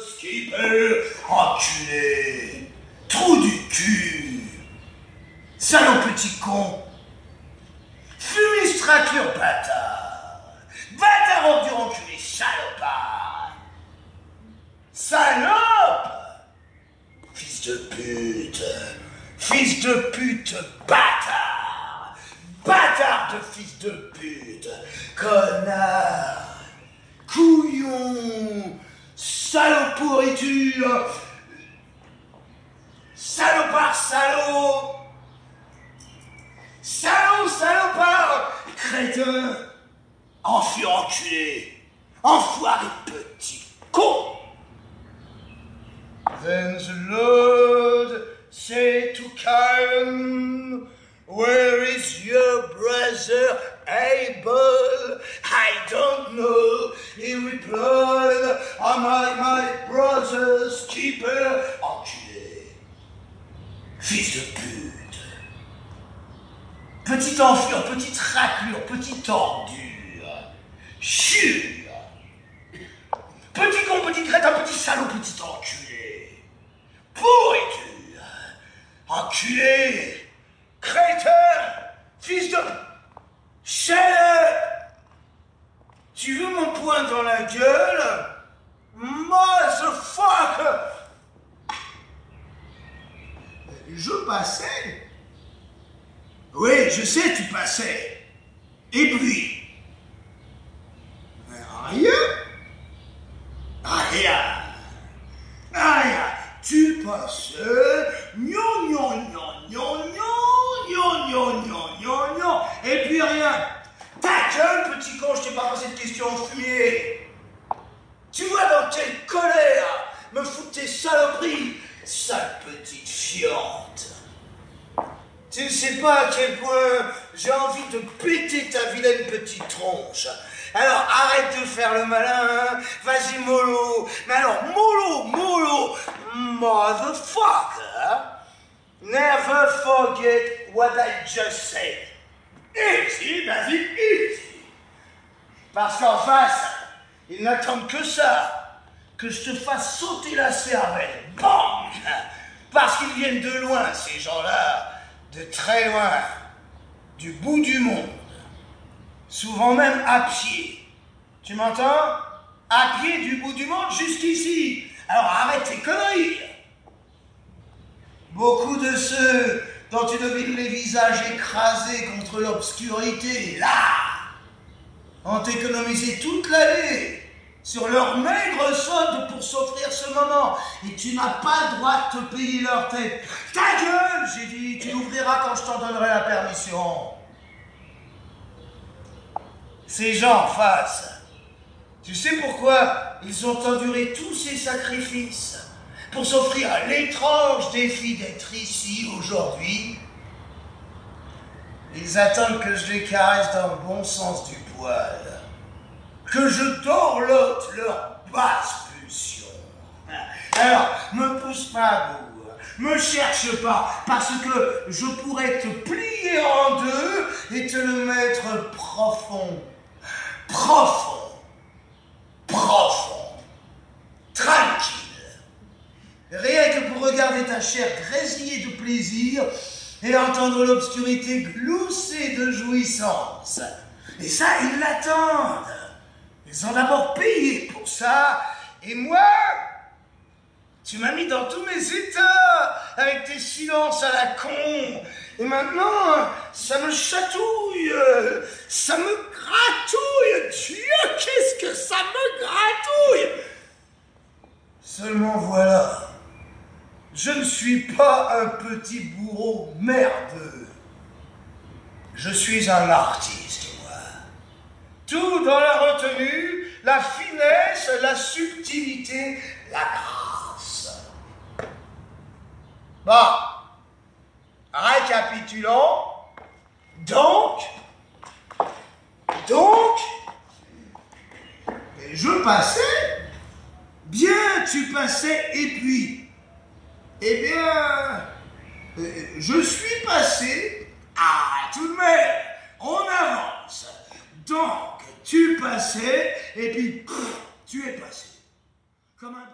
Skipper, enculé, trou du cul, salaud petit con, fumistrature bâtard, bâtard ordure enculé, salopard, salope, fils de pute, fils de pute, bâtard, bâtard de fils de pute, connard, couillon, salaud pourriture, salopard salaud, salaud salopard, crétin, enfant enculé, enfoiré petit con. Then the Lord said to Cain, Where is your brother Abel? I don't know. He replied, Am I my Fils de pute. Petite enflure, petite raclure, petite ordure. Chure. Petit con, petit crétin, petit salaud, petit enculé. Pourriture. Enculé. Crétin. Fils de... Chèvre. Tu veux mon poing dans la gueule? Motherfucker Je passais. Oui, je sais, tu passais. Et puis Rien. Rien. Rien. Tu passais. Gnon, gnon, gnon, gnon, gnon, gnon, gnon, gnon, gnon. Et puis rien. Ta gueule, petit con, je t'ai pas posé de questions au fumier. Tu vois dans quelle colère me foutent tes saloperies, sale petite Tu ne sais pas à quel point j'ai envie de péter ta vilaine petite tronche. Alors arrête de faire le malin, hein. vas-y mollo. Mais alors mollo, mollo, motherfucker. Never forget what I just said. Easy, vas-y, easy. Parce qu'en face, ils n'attendent que ça, que je te fasse sauter la cervelle. Bang Parce qu'ils viennent de loin, ces gens-là, de très loin, du bout du monde, souvent même à pied. Tu m'entends? À pied du bout du monde jusqu'ici. Alors arrête tes conneries. Beaucoup de ceux dont tu devines les visages écrasés contre l'obscurité, là, ont économisé toute l'année sur leur maigre solde pour s'offrir ce moment. Et tu n'as pas le droit de te payer leur tête. Ta gueule, j'ai dit, tu l'ouvriras quand je t'en donnerai la permission. Ces gens en face, tu sais pourquoi ils ont enduré tous ces sacrifices? Pour s'offrir l'étrange défi d'être ici aujourd'hui Ils attendent que je les caresse dans le bon sens du poil que je dorlote leur basse pulsion. Alors, me pousse pas à bout, me cherche pas, parce que je pourrais te plier en deux et te le mettre profond, profond, profond, tranquille. Rien que pour regarder ta chair grésiller de plaisir et entendre l'obscurité glousser de jouissance. Et ça, ils l'attendent. Ils ont d'abord payé pour ça, et moi, tu m'as mis dans tous mes états, avec tes silences à la con, et maintenant, ça me chatouille, ça me gratouille, Dieu, qu'est-ce que ça me gratouille? Seulement voilà, je ne suis pas un petit bourreau merdeux, je suis un artiste tout dans la retenue, la finesse, la subtilité, la grâce. Bon, récapitulons. Donc, donc, je passais, bien tu passais, et puis, eh bien, je suis passé, ah, tout de même, Passais, et puis, tu es passé. Comme un